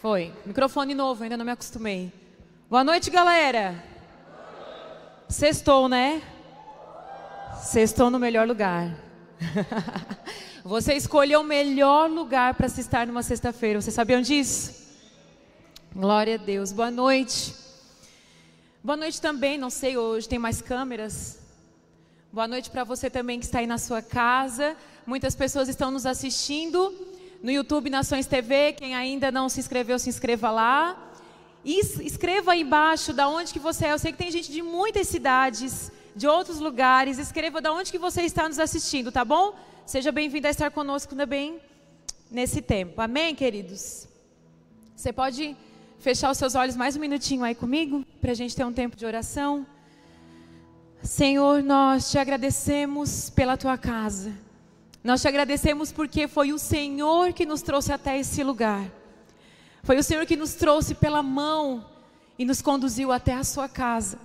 Foi. Microfone novo, ainda não me acostumei. Boa noite, galera. Sextou, né? Sextou no melhor lugar. Você escolheu o melhor lugar para se estar numa sexta-feira. Vocês sabiam disso? Glória a Deus. Boa noite. Boa noite também. Não sei, hoje tem mais câmeras. Boa noite para você também que está aí na sua casa. Muitas pessoas estão nos assistindo no YouTube Nações TV. Quem ainda não se inscreveu, se inscreva lá. E escreva aí embaixo da onde que você é. Eu sei que tem gente de muitas cidades, de outros lugares. Escreva da onde que você está nos assistindo, tá bom? Seja bem-vindo a estar conosco também nesse tempo. Amém, queridos? Você pode fechar os seus olhos mais um minutinho aí comigo, para a gente ter um tempo de oração. Senhor, nós te agradecemos pela tua casa. Nós te agradecemos porque foi o Senhor que nos trouxe até esse lugar. Foi o Senhor que nos trouxe pela mão e nos conduziu até a sua casa.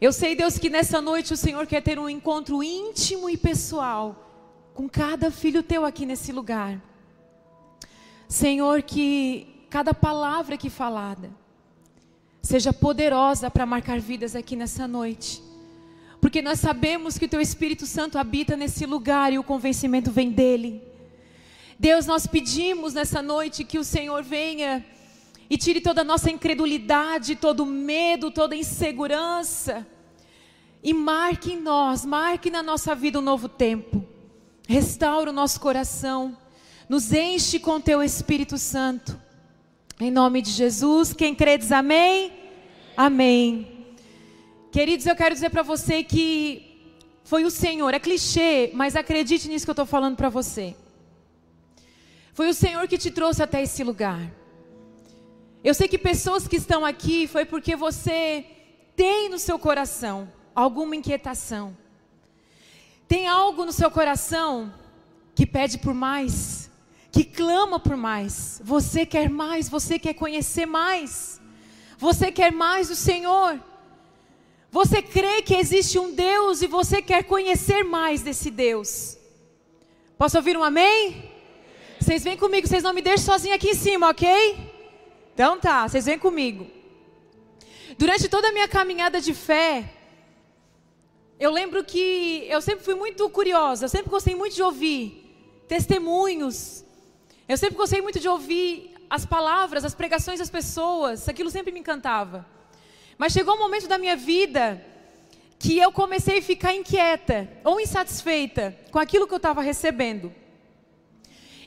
Eu sei, Deus, que nessa noite o Senhor quer ter um encontro íntimo e pessoal com cada filho teu aqui nesse lugar. Senhor, que cada palavra aqui falada seja poderosa para marcar vidas aqui nessa noite. Porque nós sabemos que o teu Espírito Santo habita nesse lugar e o convencimento vem dele. Deus, nós pedimos nessa noite que o Senhor venha e tire toda a nossa incredulidade, todo medo, toda insegurança e marque em nós, marque na nossa vida um novo tempo. Restaura o nosso coração, nos enche com teu Espírito Santo. Em nome de Jesus, quem crê diz amém? Amém. Queridos, eu quero dizer para você que foi o Senhor, é clichê, mas acredite nisso que eu estou falando para você. Foi o Senhor que te trouxe até esse lugar. Eu sei que pessoas que estão aqui foi porque você tem no seu coração alguma inquietação. Tem algo no seu coração que pede por mais, que clama por mais. Você quer mais, você quer conhecer mais. Você quer mais do Senhor. Você crê que existe um Deus e você quer conhecer mais desse Deus. Posso ouvir um amém? Vocês vêm comigo, vocês não me deixam sozinha aqui em cima, ok? Então tá, vocês vêm comigo. Durante toda a minha caminhada de fé, eu lembro que eu sempre fui muito curiosa, eu sempre gostei muito de ouvir testemunhos. Eu sempre gostei muito de ouvir as palavras, as pregações das pessoas, aquilo sempre me encantava. Mas chegou um momento da minha vida que eu comecei a ficar inquieta ou insatisfeita com aquilo que eu estava recebendo.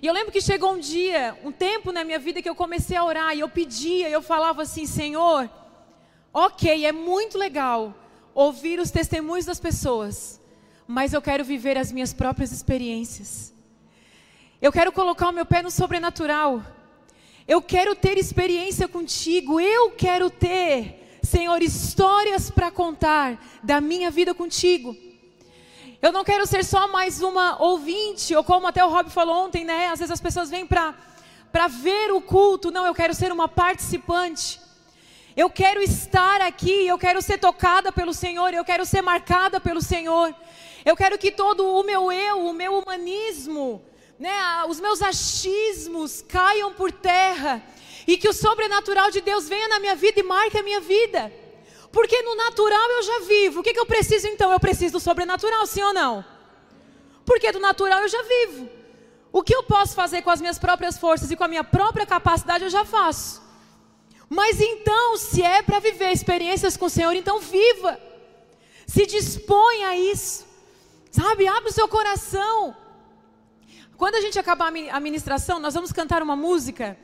E eu lembro que chegou um dia, um tempo na minha vida que eu comecei a orar e eu pedia, eu falava assim: Senhor, ok, é muito legal ouvir os testemunhos das pessoas, mas eu quero viver as minhas próprias experiências. Eu quero colocar o meu pé no sobrenatural. Eu quero ter experiência contigo. Eu quero ter, Senhor, histórias para contar da minha vida contigo. Eu não quero ser só mais uma ouvinte, ou como até o Rob falou ontem, né? Às vezes as pessoas vêm para ver o culto. Não, eu quero ser uma participante. Eu quero estar aqui, eu quero ser tocada pelo Senhor, eu quero ser marcada pelo Senhor. Eu quero que todo o meu eu, o meu humanismo, né, os meus achismos caiam por terra e que o sobrenatural de Deus venha na minha vida e marque a minha vida. Porque no natural eu já vivo. O que, que eu preciso então? Eu preciso do sobrenatural, sim ou não? Porque do natural eu já vivo. O que eu posso fazer com as minhas próprias forças e com a minha própria capacidade eu já faço. Mas então, se é para viver experiências com o Senhor, então viva. Se dispõe a isso. Sabe? Abre o seu coração. Quando a gente acabar a ministração, nós vamos cantar uma música.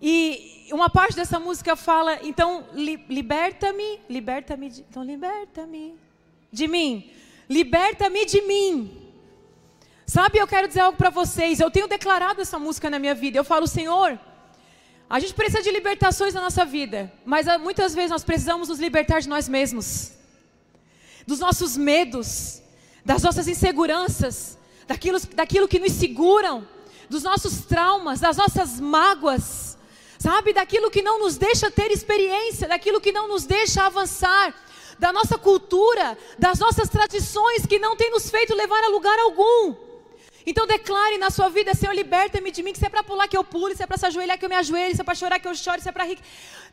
E uma parte dessa música fala, então, li, liberta-me, liberta-me, então liberta-me de mim, liberta-me de mim. Sabe, eu quero dizer algo para vocês. Eu tenho declarado essa música na minha vida. Eu falo, Senhor, a gente precisa de libertações na nossa vida, mas ah, muitas vezes nós precisamos nos libertar de nós mesmos, dos nossos medos, das nossas inseguranças, daquilo, daquilo que nos seguram, dos nossos traumas, das nossas mágoas sabe, daquilo que não nos deixa ter experiência, daquilo que não nos deixa avançar, da nossa cultura, das nossas tradições que não tem nos feito levar a lugar algum. Então declare na sua vida, Senhor, liberta-me de mim, que se é para pular que eu pule, se é para se ajoelhar que eu me ajoelhe, se é para chorar que eu chore, se é para rir.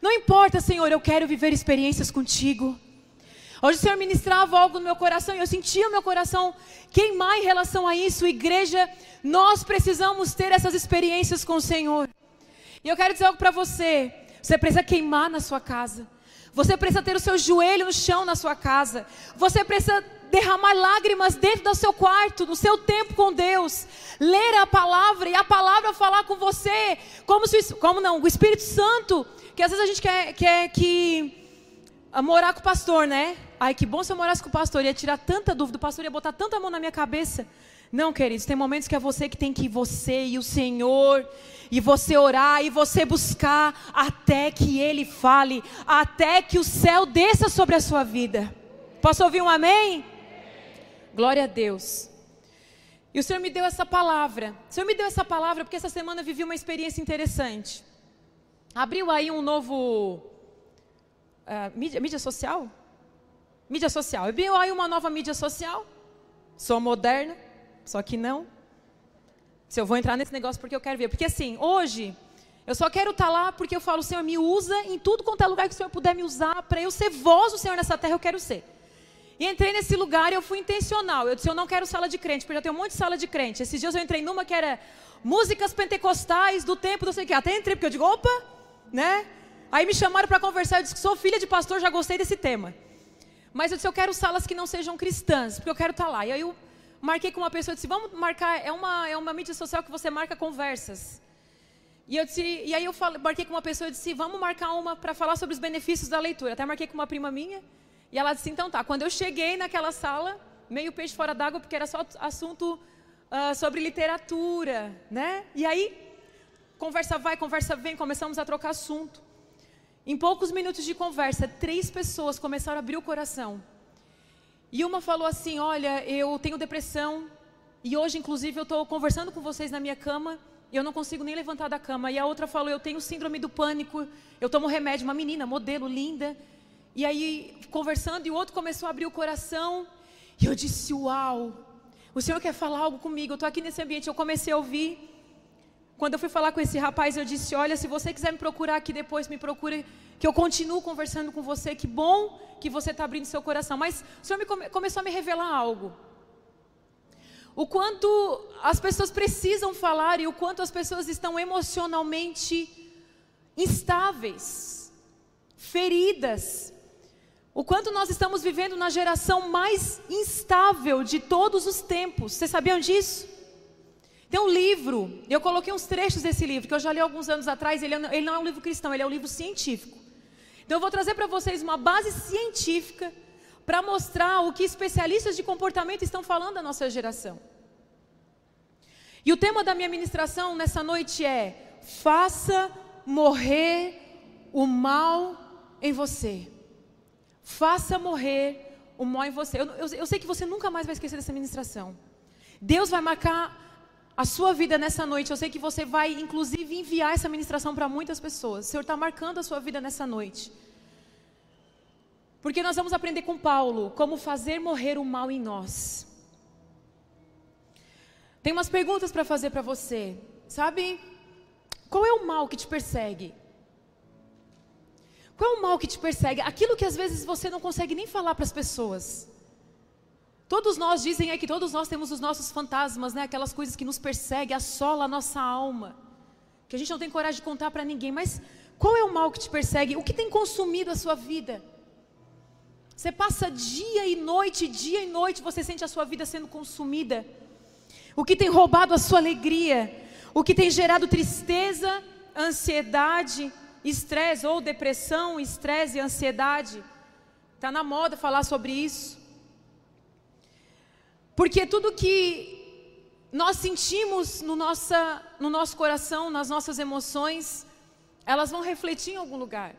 Não importa, Senhor, eu quero viver experiências contigo. Hoje o Senhor ministrava algo no meu coração e eu sentia o meu coração queimar em relação a isso. Igreja, nós precisamos ter essas experiências com o Senhor. E eu quero dizer algo para você. Você precisa queimar na sua casa. Você precisa ter o seu joelho no chão na sua casa. Você precisa derramar lágrimas dentro do seu quarto, no seu tempo com Deus. Ler a palavra e a palavra falar com você. Como, se, como não? O Espírito Santo. Que às vezes a gente quer, quer que morar com o pastor, né? Ai, que bom se eu morasse com o pastor. Ia tirar tanta dúvida. O pastor ia botar tanta mão na minha cabeça. Não, queridos, tem momentos que é você que tem que ir, você e o Senhor, e você orar, e você buscar, até que Ele fale, até que o céu desça sobre a sua vida. Posso ouvir um amém? Glória a Deus. E o Senhor me deu essa palavra. O Senhor me deu essa palavra porque essa semana eu vivi uma experiência interessante. Abriu aí um novo. Uh, mídia, mídia social? Mídia social. Abriu aí uma nova mídia social. Sou moderna. Só que não. Se eu vou entrar nesse negócio porque eu quero ver. Porque assim, hoje, eu só quero estar tá lá porque eu falo, Senhor, me usa em tudo quanto é lugar que o Senhor puder me usar. Para eu ser voz do Senhor nessa terra, eu quero ser. E entrei nesse lugar e eu fui intencional. Eu disse, eu não quero sala de crente, porque já tem um monte de sala de crente. Esses dias eu entrei numa que era músicas pentecostais do tempo, não sei o que. Até entrei, porque eu digo, opa, né? Aí me chamaram para conversar, eu disse, sou filha de pastor, já gostei desse tema. Mas eu disse, eu quero salas que não sejam cristãs, porque eu quero estar tá lá. E aí eu marquei com uma pessoa, disse, vamos marcar, é uma, é uma mídia social que você marca conversas. E, eu disse, e aí eu falei, marquei com uma pessoa e disse, vamos marcar uma para falar sobre os benefícios da leitura. Até marquei com uma prima minha, e ela disse, então tá. Quando eu cheguei naquela sala, meio peixe fora d'água, porque era só assunto uh, sobre literatura, né? E aí, conversa vai, conversa vem, começamos a trocar assunto. Em poucos minutos de conversa, três pessoas começaram a abrir o coração. E uma falou assim: Olha, eu tenho depressão e hoje, inclusive, eu estou conversando com vocês na minha cama e eu não consigo nem levantar da cama. E a outra falou: Eu tenho síndrome do pânico, eu tomo remédio. Uma menina, modelo, linda. E aí, conversando, e o outro começou a abrir o coração. E eu disse: Uau, o Senhor quer falar algo comigo. Eu estou aqui nesse ambiente. Eu comecei a ouvir. Quando eu fui falar com esse rapaz, eu disse: Olha, se você quiser me procurar aqui depois, me procure que eu continuo conversando com você. Que bom que você está abrindo seu coração. Mas o Senhor me come, começou a me revelar algo. O quanto as pessoas precisam falar e o quanto as pessoas estão emocionalmente instáveis, feridas. O quanto nós estamos vivendo na geração mais instável de todos os tempos. Vocês sabiam disso? Tem um livro, eu coloquei uns trechos desse livro, que eu já li alguns anos atrás. Ele, é ele não é um livro cristão, ele é um livro científico. Então eu vou trazer para vocês uma base científica para mostrar o que especialistas de comportamento estão falando da nossa geração. E o tema da minha ministração nessa noite é: faça morrer o mal em você. Faça morrer o mal em você. Eu, eu, eu sei que você nunca mais vai esquecer dessa ministração. Deus vai marcar a sua vida nessa noite. Eu sei que você vai, inclusive, enviar essa ministração para muitas pessoas. O Senhor está marcando a sua vida nessa noite. Porque nós vamos aprender com Paulo como fazer morrer o mal em nós. Tem umas perguntas para fazer para você. Sabe? Qual é o mal que te persegue? Qual é o mal que te persegue? Aquilo que às vezes você não consegue nem falar para as pessoas. Todos nós dizem aí que todos nós temos os nossos fantasmas, né? Aquelas coisas que nos perseguem, assola a nossa alma, que a gente não tem coragem de contar para ninguém. Mas qual é o mal que te persegue? O que tem consumido a sua vida? Você passa dia e noite, dia e noite, você sente a sua vida sendo consumida. O que tem roubado a sua alegria? O que tem gerado tristeza, ansiedade, estresse ou depressão, estresse e ansiedade? Está na moda falar sobre isso. Porque tudo que nós sentimos no, nossa, no nosso coração, nas nossas emoções, elas vão refletir em algum lugar.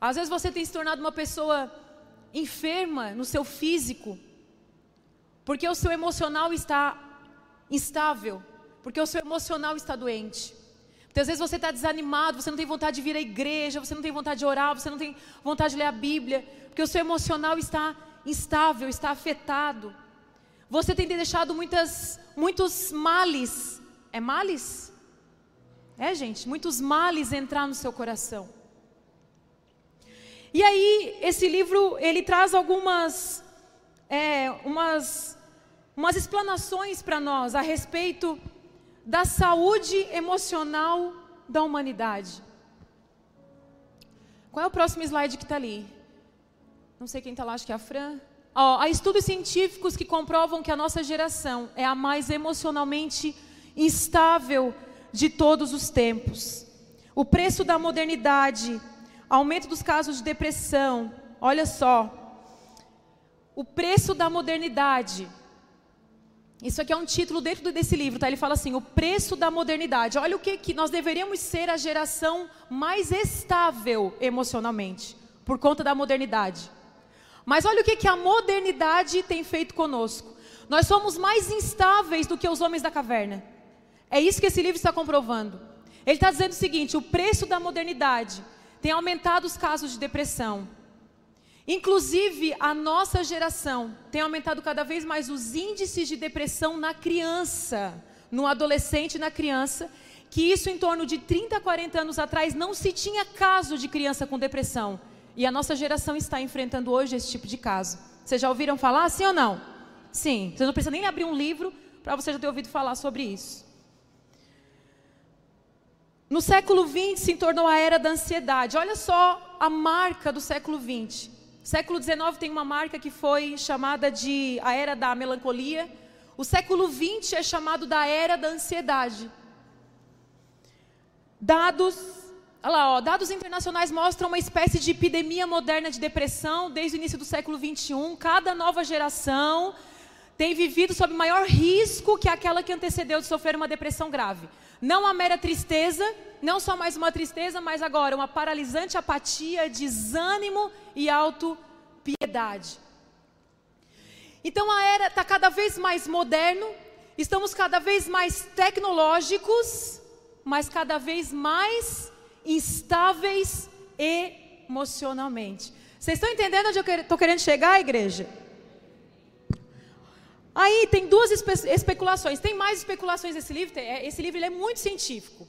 Às vezes você tem se tornado uma pessoa enferma no seu físico, porque o seu emocional está instável, porque o seu emocional está doente. Muitas vezes você está desanimado, você não tem vontade de vir à igreja, você não tem vontade de orar, você não tem vontade de ler a Bíblia, porque o seu emocional está instável, está afetado. Você tem deixado muitas, muitos males. É males? É, gente, muitos males entrar no seu coração. E aí, esse livro, ele traz algumas, é, umas, umas explanações para nós a respeito da saúde emocional da humanidade. Qual é o próximo slide que está ali? Não sei quem está lá, acho que é a Fran. Oh, há estudos científicos que comprovam que a nossa geração é a mais emocionalmente instável de todos os tempos. O preço da modernidade, aumento dos casos de depressão. Olha só. O preço da modernidade. Isso aqui é um título dentro desse livro, tá? Ele fala assim: o preço da modernidade. Olha o que, que nós deveríamos ser a geração mais estável emocionalmente, por conta da modernidade. Mas olha o que, que a modernidade tem feito conosco. Nós somos mais instáveis do que os homens da caverna. É isso que esse livro está comprovando. Ele está dizendo o seguinte: o preço da modernidade tem aumentado os casos de depressão. Inclusive, a nossa geração tem aumentado cada vez mais os índices de depressão na criança, no adolescente e na criança, que isso em torno de 30, 40 anos atrás não se tinha caso de criança com depressão. E a nossa geração está enfrentando hoje esse tipo de caso. Vocês já ouviram falar, sim ou não? Sim. Você não precisa nem abrir um livro para você já ter ouvido falar sobre isso. No século XX se tornou a era da ansiedade. Olha só a marca do século XX. Século XIX tem uma marca que foi chamada de a era da melancolia. O século XX é chamado da era da ansiedade. Dados Olha lá, ó, dados internacionais mostram uma espécie de epidemia moderna de depressão desde o início do século XXI. Cada nova geração tem vivido sob maior risco que aquela que antecedeu de sofrer uma depressão grave. Não a mera tristeza, não só mais uma tristeza, mas agora uma paralisante apatia, desânimo e autopiedade. Então a era está cada vez mais moderno, estamos cada vez mais tecnológicos, mas cada vez mais instáveis emocionalmente. Vocês estão entendendo onde eu estou querendo chegar, igreja? Aí tem duas espe especulações. Tem mais especulações nesse livro? É, esse livro é muito científico.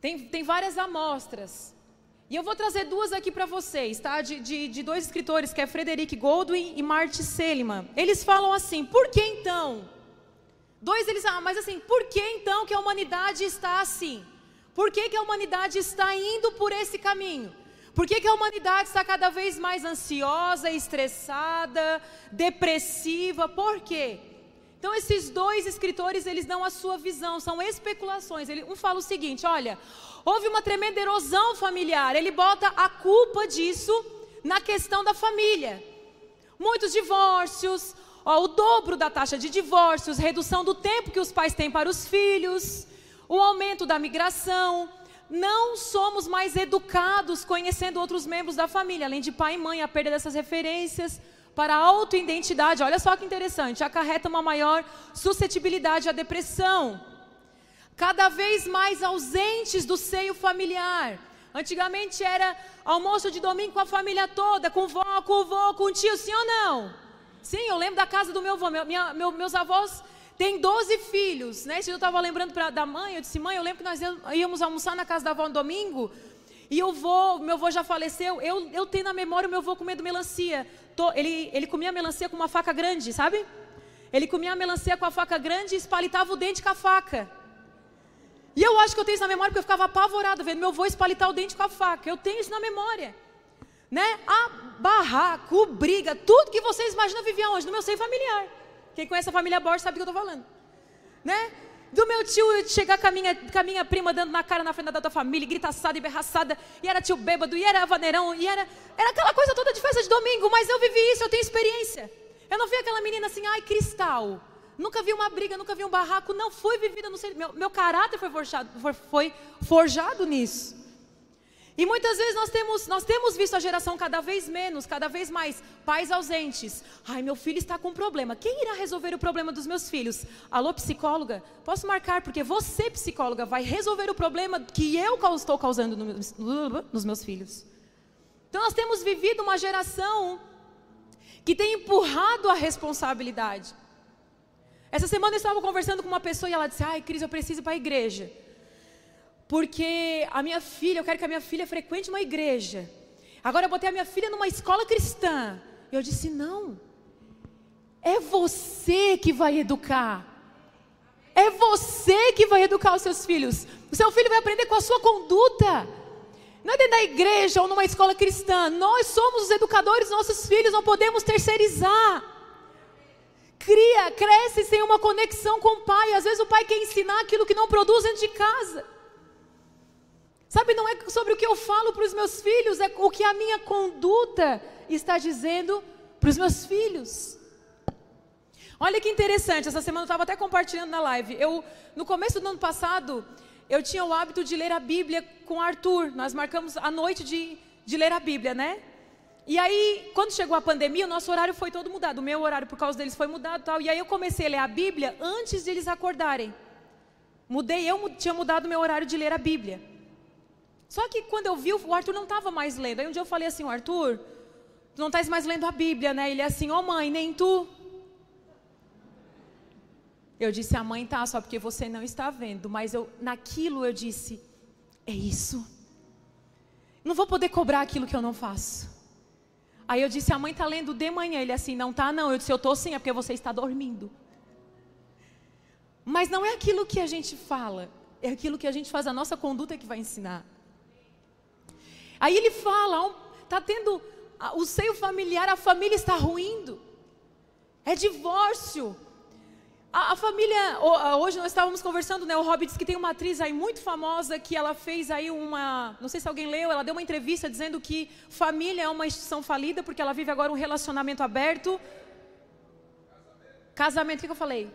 Tem, tem várias amostras. E eu vou trazer duas aqui para vocês, tá? De, de, de, dois escritores, que é Frederick Goldwyn e Marty Seligman. Eles falam assim: por que então? Dois eles, ah, mas assim, por que então que a humanidade está assim? Por que, que a humanidade está indo por esse caminho? Por que, que a humanidade está cada vez mais ansiosa, estressada, depressiva? Por quê? Então esses dois escritores, eles dão a sua visão, são especulações. Ele, um fala o seguinte, olha, houve uma tremenda erosão familiar. Ele bota a culpa disso na questão da família. Muitos divórcios, ó, o dobro da taxa de divórcios, redução do tempo que os pais têm para os filhos, o aumento da migração. Não somos mais educados conhecendo outros membros da família, além de pai e mãe, a perda dessas referências para a autoidentidade. Olha só que interessante, acarreta uma maior suscetibilidade à depressão. Cada vez mais ausentes do seio familiar. Antigamente era almoço de domingo com a família toda, com vó, com vô, com tio, sim ou não? Sim, eu lembro da casa do meu avô. Meu, minha, meu, meus avós tem 12 filhos, né? Se eu estava lembrando pra, da mãe, eu disse, mãe, eu lembro que nós íamos almoçar na casa da avó no domingo, e eu vou, meu avô já faleceu, eu, eu tenho na memória o meu avô comendo melancia. Tô, ele, ele comia melancia com uma faca grande, sabe? Ele comia a melancia com a faca grande e espalitava o dente com a faca. E eu acho que eu tenho isso na memória porque eu ficava apavorada vendo meu avô espalitar o dente com a faca. Eu tenho isso na memória. Né? A barraco, briga, tudo que vocês imaginam vivia onde? No meu seio familiar. Quem conhece a família Borges sabe do que eu estou falando. Né? Do meu tio chegar com a, minha, com a minha prima dando na cara na frente da tua família, gritaçada e berraçada, e era tio bêbado, e era vaneirão, e era, era aquela coisa toda de festa de domingo, mas eu vivi isso, eu tenho experiência. Eu não vi aquela menina assim, ai, cristal. Nunca vi uma briga, nunca vi um barraco, não foi vivida, não sei, meu, meu caráter foi forjado, foi, foi forjado nisso. E muitas vezes nós temos, nós temos visto a geração cada vez menos, cada vez mais pais ausentes. Ai, meu filho está com um problema. Quem irá resolver o problema dos meus filhos? Alô, psicóloga? Posso marcar, porque você, psicóloga, vai resolver o problema que eu estou causando nos meus filhos. Então nós temos vivido uma geração que tem empurrado a responsabilidade. Essa semana eu estava conversando com uma pessoa e ela disse: Ai, Cris, eu preciso ir para a igreja. Porque a minha filha, eu quero que a minha filha frequente uma igreja. Agora eu botei a minha filha numa escola cristã. Eu disse: Não. É você que vai educar. É você que vai educar os seus filhos. O seu filho vai aprender com a sua conduta. Não é dentro da igreja ou numa escola cristã. Nós somos os educadores dos nossos filhos, não podemos terceirizar cria, cresce sem uma conexão com o pai. Às vezes o pai quer ensinar aquilo que não produz dentro de casa. Sabe, não é sobre o que eu falo para os meus filhos, é o que a minha conduta está dizendo para os meus filhos. Olha que interessante, essa semana eu estava até compartilhando na live. Eu, no começo do ano passado, eu tinha o hábito de ler a Bíblia com Arthur. Nós marcamos a noite de, de ler a Bíblia, né? E aí, quando chegou a pandemia, o nosso horário foi todo mudado. O meu horário, por causa deles, foi mudado tal. E aí eu comecei a ler a Bíblia antes de eles acordarem. Mudei, eu tinha mudado o meu horário de ler a Bíblia. Só que quando eu vi, o Arthur não estava mais lendo. Aí um dia eu falei assim, Arthur, tu não estás mais lendo a Bíblia, né? Ele é assim, ô oh, mãe, nem tu. Eu disse, a mãe tá, só porque você não está vendo. Mas eu, naquilo eu disse, é isso. Não vou poder cobrar aquilo que eu não faço. Aí eu disse, a mãe está lendo de manhã. Ele assim, não tá não. Eu disse, eu estou sim, é porque você está dormindo. Mas não é aquilo que a gente fala, é aquilo que a gente faz, a nossa conduta que vai ensinar. Aí ele fala, está tendo o seio familiar, a família está ruindo. É divórcio. A, a, família, hoje nós estávamos conversando, né? O Rob disse que tem uma atriz aí muito famosa que ela fez aí uma, não sei se alguém leu, ela deu uma entrevista dizendo que família é uma instituição falida porque ela vive agora um relacionamento aberto. Casamento, o que, que eu falei?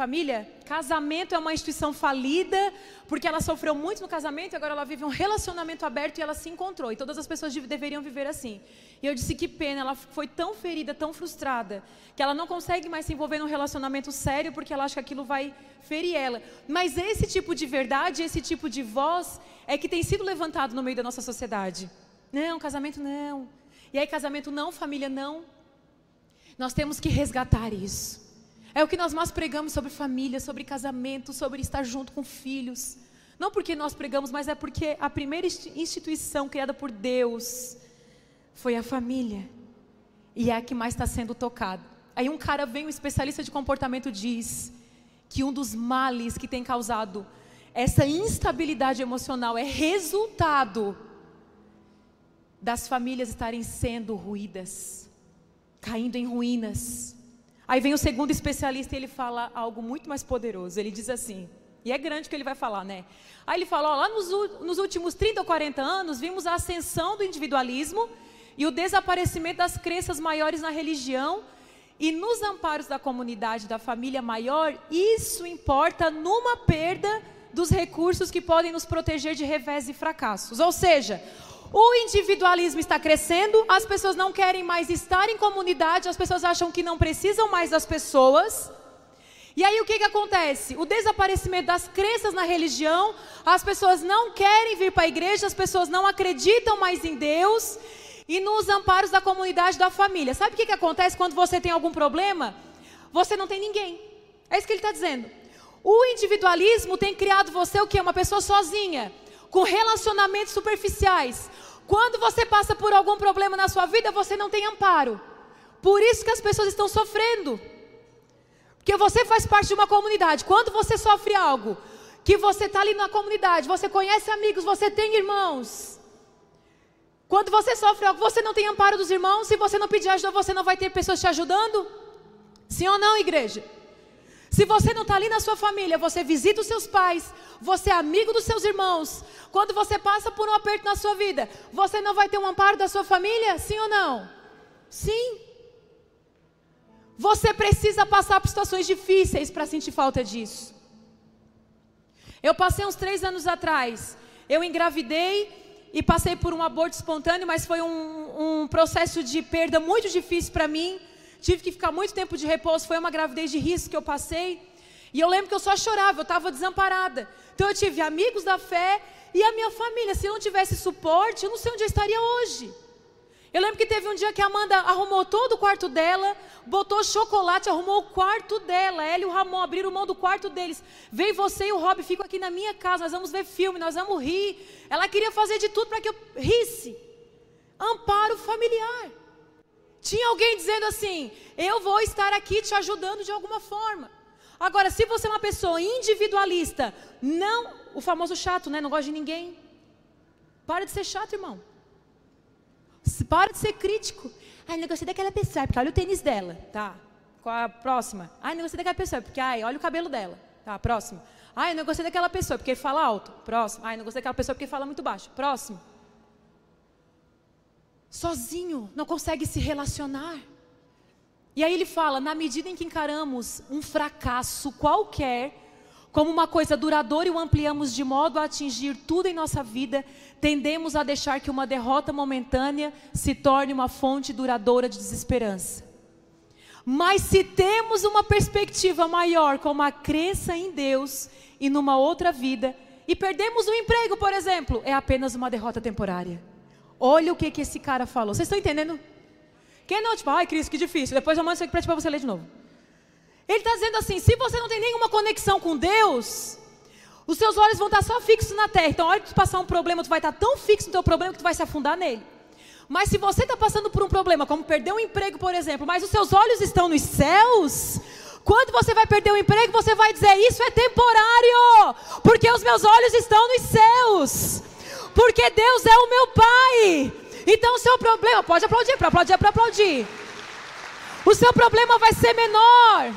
Família, casamento é uma instituição falida, porque ela sofreu muito no casamento e agora ela vive um relacionamento aberto e ela se encontrou. E todas as pessoas deveriam viver assim. E eu disse que pena, ela foi tão ferida, tão frustrada, que ela não consegue mais se envolver num relacionamento sério porque ela acha que aquilo vai ferir ela. Mas esse tipo de verdade, esse tipo de voz é que tem sido levantado no meio da nossa sociedade. Não, casamento não. E aí, casamento não, família não. Nós temos que resgatar isso. É o que nós mais pregamos sobre família, sobre casamento, sobre estar junto com filhos. Não porque nós pregamos, mas é porque a primeira instituição criada por Deus foi a família. E é a que mais está sendo tocada. Aí um cara vem, um especialista de comportamento, diz que um dos males que tem causado essa instabilidade emocional é resultado das famílias estarem sendo ruídas, caindo em ruínas. Aí vem o segundo especialista e ele fala algo muito mais poderoso. Ele diz assim, e é grande o que ele vai falar, né? Aí ele fala: ó, lá nos, nos últimos 30 ou 40 anos, vimos a ascensão do individualismo e o desaparecimento das crenças maiores na religião e nos amparos da comunidade, da família maior, isso importa numa perda dos recursos que podem nos proteger de revés e fracassos. Ou seja, o individualismo está crescendo, as pessoas não querem mais estar em comunidade, as pessoas acham que não precisam mais das pessoas. E aí o que, que acontece? O desaparecimento das crenças na religião, as pessoas não querem vir para a igreja, as pessoas não acreditam mais em Deus e nos amparos da comunidade da família. Sabe o que, que acontece quando você tem algum problema? Você não tem ninguém. É isso que ele está dizendo. O individualismo tem criado você o que? Uma pessoa sozinha com relacionamentos superficiais. Quando você passa por algum problema na sua vida, você não tem amparo. Por isso que as pessoas estão sofrendo. Porque você faz parte de uma comunidade. Quando você sofre algo, que você está ali na comunidade, você conhece amigos, você tem irmãos. Quando você sofre algo, você não tem amparo dos irmãos. Se você não pedir ajuda, você não vai ter pessoas te ajudando? Sim ou não, igreja? Se você não está ali na sua família, você visita os seus pais, você é amigo dos seus irmãos. Quando você passa por um aperto na sua vida, você não vai ter um amparo da sua família? Sim ou não? Sim. Você precisa passar por situações difíceis para sentir falta disso. Eu passei uns três anos atrás. Eu engravidei e passei por um aborto espontâneo, mas foi um, um processo de perda muito difícil para mim tive que ficar muito tempo de repouso, foi uma gravidez de risco que eu passei. E eu lembro que eu só chorava, eu estava desamparada. Então eu tive amigos da fé e a minha família. Se não tivesse suporte, eu não sei onde eu estaria hoje. Eu lembro que teve um dia que a Amanda arrumou todo o quarto dela, botou chocolate, arrumou o quarto dela. Ela e o Ramon abriram mão do quarto deles. Vem você e o Rob, ficam aqui na minha casa, nós vamos ver filme, nós vamos rir. Ela queria fazer de tudo para que eu risse. Amparo familiar. Tinha alguém dizendo assim: Eu vou estar aqui te ajudando de alguma forma. Agora, se você é uma pessoa individualista, não, o famoso chato, né? Não gosta de ninguém. Para de ser chato, irmão. Para de ser crítico. Ai, não gostei daquela pessoa, porque olha o tênis dela. Tá. Qual a próxima? Ai, não gostei daquela pessoa, porque ai, olha o cabelo dela. Tá, próximo. Ai, não gostei daquela pessoa, porque fala alto. Próximo. Ai, não gostei daquela pessoa porque fala muito baixo. Próximo. Sozinho, não consegue se relacionar. E aí ele fala: na medida em que encaramos um fracasso qualquer como uma coisa duradoura e o ampliamos de modo a atingir tudo em nossa vida, tendemos a deixar que uma derrota momentânea se torne uma fonte duradoura de desesperança. Mas se temos uma perspectiva maior, como a crença em Deus e numa outra vida, e perdemos o emprego, por exemplo, é apenas uma derrota temporária. Olha o que, que esse cara falou. Vocês estão entendendo? Quem não, tipo, ai, Cris, que difícil. Depois eu mando isso aqui para você ler de novo. Ele está dizendo assim: se você não tem nenhuma conexão com Deus, os seus olhos vão estar só fixos na terra. Então, a hora que tu passar um problema, tu vai estar tão fixo no teu problema que tu vai se afundar nele. Mas se você está passando por um problema, como perder um emprego, por exemplo, mas os seus olhos estão nos céus, quando você vai perder o emprego, você vai dizer: Isso é temporário, porque os meus olhos estão nos céus, porque Deus é o meu Pai. Então, o seu problema, pode aplaudir, para aplaudir, é para aplaudir. O seu problema vai ser menor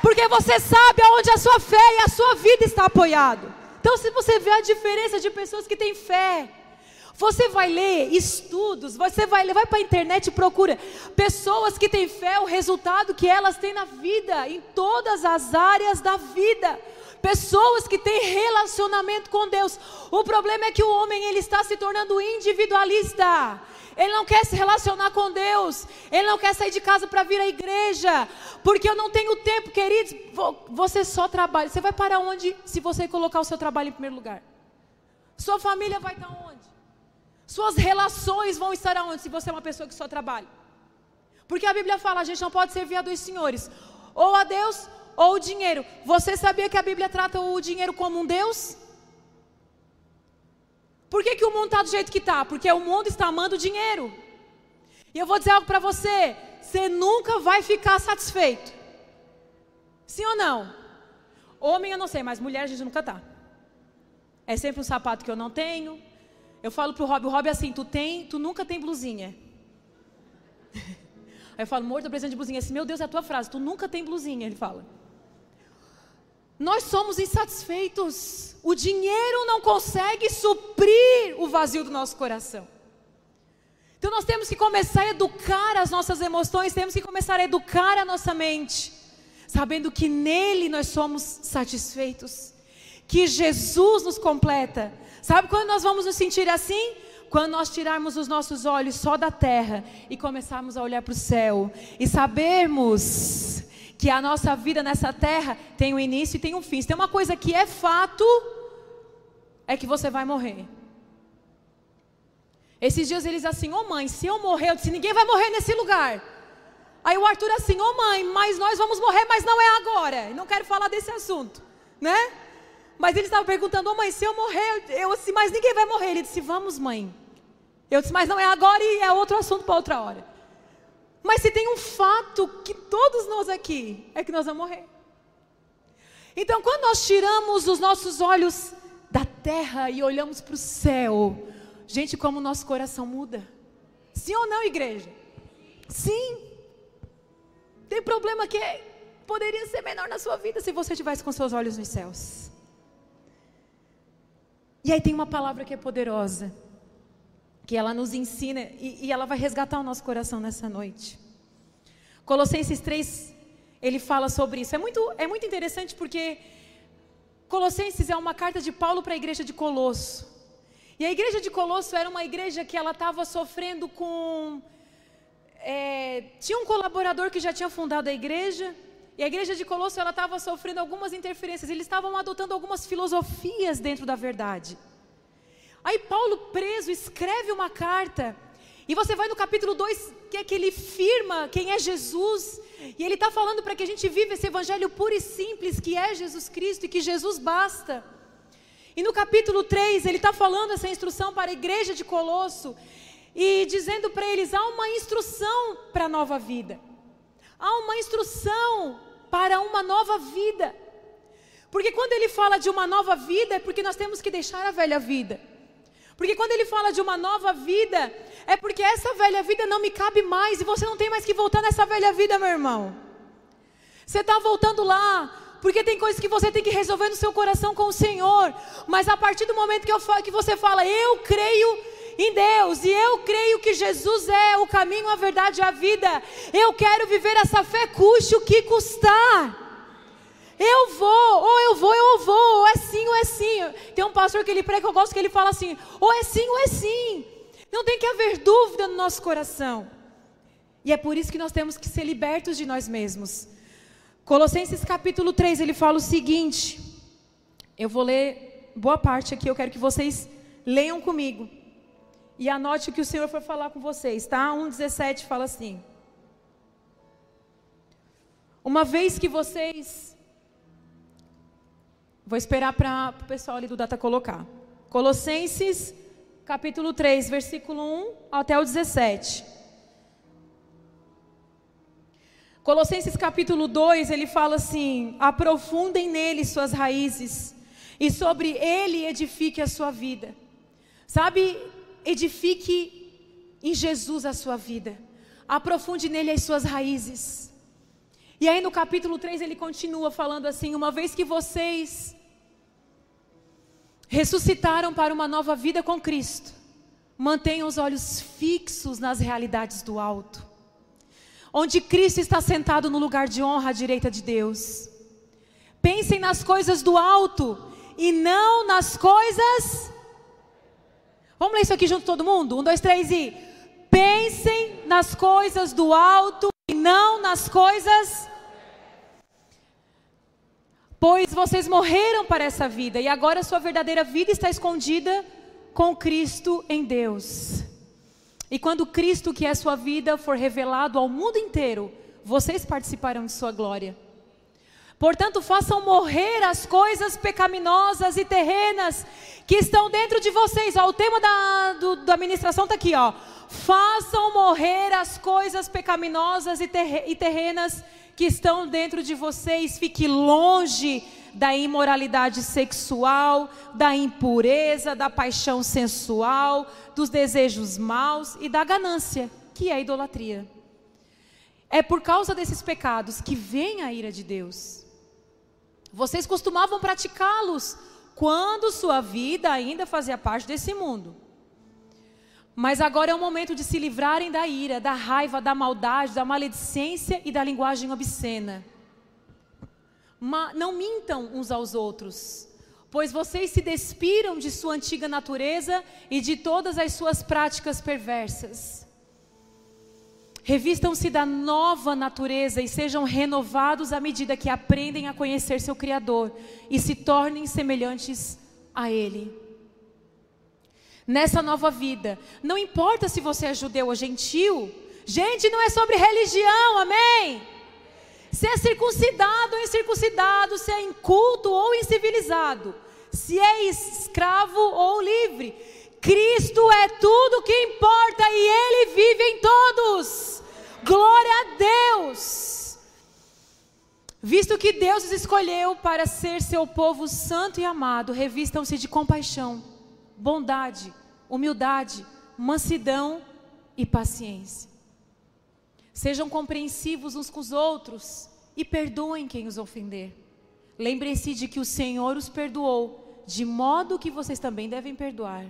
porque você sabe aonde a sua fé e a sua vida está apoiado. Então, se você vê a diferença de pessoas que têm fé, você vai ler estudos, você vai vai para a internet e procura pessoas que têm fé, o resultado que elas têm na vida, em todas as áreas da vida. Pessoas que têm relacionamento com Deus. O problema é que o homem ele está se tornando individualista. Ele não quer se relacionar com Deus. Ele não quer sair de casa para vir à igreja. Porque eu não tenho tempo, queridos. Você só trabalha. Você vai para onde se você colocar o seu trabalho em primeiro lugar? Sua família vai estar onde? Suas relações vão estar aonde se você é uma pessoa que só trabalha? Porque a Bíblia fala, a gente não pode servir a dois senhores. Ou a Deus ou o dinheiro. Você sabia que a Bíblia trata o dinheiro como um Deus? Por que, que o mundo está do jeito que está? Porque o mundo está amando dinheiro. E eu vou dizer algo para você: você nunca vai ficar satisfeito. Sim ou não? Homem eu não sei, mas mulher a gente nunca está. É sempre um sapato que eu não tenho. Eu falo pro Rob, o Rob é assim, tu tem, tu nunca tem blusinha. Aí eu falo, amor, tô precisando de blusinha. Meu Deus, é a tua frase, tu nunca tem blusinha, ele fala. Nós somos insatisfeitos. O dinheiro não consegue suprir o vazio do nosso coração. Então nós temos que começar a educar as nossas emoções, temos que começar a educar a nossa mente, sabendo que nele nós somos satisfeitos, que Jesus nos completa. Sabe quando nós vamos nos sentir assim? Quando nós tirarmos os nossos olhos só da terra e começarmos a olhar para o céu e sabermos que a nossa vida nessa terra tem um início e tem um fim. Se tem uma coisa que é fato, é que você vai morrer. Esses dias eles assim, ô oh, mãe, se eu morrer, eu disse, ninguém vai morrer nesse lugar. Aí o Arthur assim, ô oh, mãe, mas nós vamos morrer, mas não é agora. Eu não quero falar desse assunto, né? Mas ele estava perguntando, ô oh, mãe, se eu morrer, eu disse, mas ninguém vai morrer. Ele disse, vamos mãe. Eu disse, mas não é agora e é outro assunto para outra hora. Mas se tem um fato que todos nós aqui é que nós vamos morrer. Então, quando nós tiramos os nossos olhos da terra e olhamos para o céu, gente, como o nosso coração muda. Sim ou não, igreja? Sim. Tem problema que poderia ser menor na sua vida se você tivesse com seus olhos nos céus. E aí tem uma palavra que é poderosa que ela nos ensina e, e ela vai resgatar o nosso coração nessa noite. Colossenses 3, ele fala sobre isso. É muito, é muito interessante porque Colossenses é uma carta de Paulo para a igreja de Colosso. E a igreja de Colosso era uma igreja que ela estava sofrendo com. É, tinha um colaborador que já tinha fundado a igreja, e a igreja de Colosso ela estava sofrendo algumas interferências. Eles estavam adotando algumas filosofias dentro da verdade. Aí Paulo, preso, escreve uma carta E você vai no capítulo 2, que é que ele firma quem é Jesus. E ele está falando para que a gente viva esse evangelho puro e simples, que é Jesus Cristo e que Jesus basta. E no capítulo 3, ele está falando essa instrução para a igreja de Colosso e dizendo para eles: há uma instrução para a nova vida, há uma instrução para uma nova vida. Porque quando ele fala de uma nova vida, é porque nós temos que deixar a velha vida. Porque quando ele fala de uma nova vida, é porque essa velha vida não me cabe mais e você não tem mais que voltar nessa velha vida, meu irmão. Você está voltando lá, porque tem coisas que você tem que resolver no seu coração com o Senhor. Mas a partir do momento que, eu, que você fala, eu creio em Deus e eu creio que Jesus é o caminho, a verdade e a vida, eu quero viver essa fé, custe o que custar. Eu vou, ou eu vou, ou eu vou, ou é sim, ou é sim. Tem um pastor que ele prega, eu gosto que ele fala assim: ou é sim, ou é sim. Não tem que haver dúvida no nosso coração. E é por isso que nós temos que ser libertos de nós mesmos. Colossenses capítulo 3, ele fala o seguinte. Eu vou ler boa parte aqui, eu quero que vocês leiam comigo. E anote o que o Senhor foi falar com vocês, tá? 1,17 fala assim. Uma vez que vocês. Vou esperar para o pessoal ali do Data colocar. Colossenses, capítulo 3, versículo 1 até o 17. Colossenses capítulo 2, ele fala assim: aprofundem nele suas raízes, e sobre ele edifique a sua vida. Sabe, edifique em Jesus a sua vida, aprofunde nele as suas raízes. E aí no capítulo 3 ele continua falando assim: uma vez que vocês ressuscitaram para uma nova vida com Cristo, mantenham os olhos fixos nas realidades do alto onde Cristo está sentado no lugar de honra à direita de Deus. Pensem nas coisas do alto e não nas coisas. Vamos ler isso aqui junto todo mundo? Um, dois, três e. Pensem nas coisas do alto e não nas coisas. Pois vocês morreram para essa vida e agora sua verdadeira vida está escondida com Cristo em Deus. E quando Cristo, que é sua vida, for revelado ao mundo inteiro, vocês participarão de sua glória. Portanto, façam morrer as coisas pecaminosas e terrenas que estão dentro de vocês. Ó, o tema da, do, da ministração está aqui, ó. Façam morrer as coisas pecaminosas e, ter, e terrenas que estão dentro de vocês. Fique longe da imoralidade sexual, da impureza, da paixão sensual, dos desejos maus e da ganância, que é a idolatria. É por causa desses pecados que vem a ira de Deus. Vocês costumavam praticá-los quando sua vida ainda fazia parte desse mundo. Mas agora é o momento de se livrarem da ira, da raiva, da maldade, da maledicência e da linguagem obscena não mintam uns aos outros, pois vocês se despiram de sua antiga natureza e de todas as suas práticas perversas. Revistam-se da nova natureza e sejam renovados à medida que aprendem a conhecer seu Criador e se tornem semelhantes a Ele. Nessa nova vida, não importa se você é judeu ou gentil, gente, não é sobre religião, amém? se é circuncidado ou incircuncidado, se é inculto ou incivilizado, se é escravo ou livre. Cristo é tudo que importa e Ele vive em todos. Glória a Deus. Visto que Deus os escolheu para ser seu povo santo e amado, revistam-se de compaixão, bondade, humildade, mansidão e paciência. Sejam compreensivos uns com os outros e perdoem quem os ofender. Lembrem-se de que o Senhor os perdoou, de modo que vocês também devem perdoar.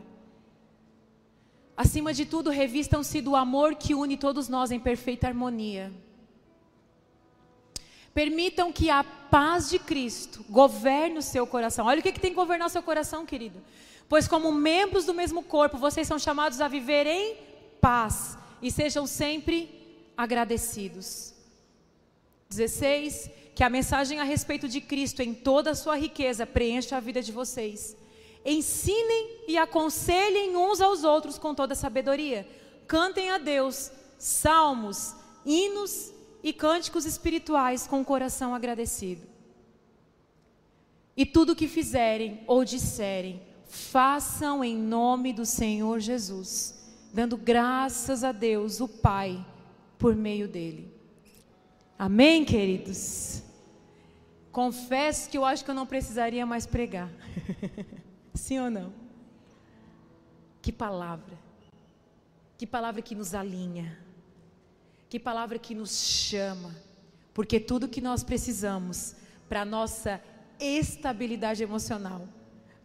Acima de tudo, revistam-se do amor que une todos nós em perfeita harmonia. Permitam que a paz de Cristo governe o seu coração. Olha o que, que tem que governar o seu coração, querido. Pois, como membros do mesmo corpo, vocês são chamados a viver em paz e sejam sempre agradecidos. 16. Que a mensagem a respeito de Cristo em toda a sua riqueza preencha a vida de vocês. Ensinem e aconselhem uns aos outros com toda sabedoria. cantem a Deus salmos, hinos e cânticos espirituais com o coração agradecido. E tudo o que fizerem ou disserem, façam em nome do Senhor Jesus, dando graças a Deus, o Pai, por meio dele. Amém, queridos? Confesso que eu acho que eu não precisaria mais pregar. Sim ou não? Que palavra. Que palavra que nos alinha. Que palavra que nos chama. Porque tudo que nós precisamos para nossa estabilidade emocional,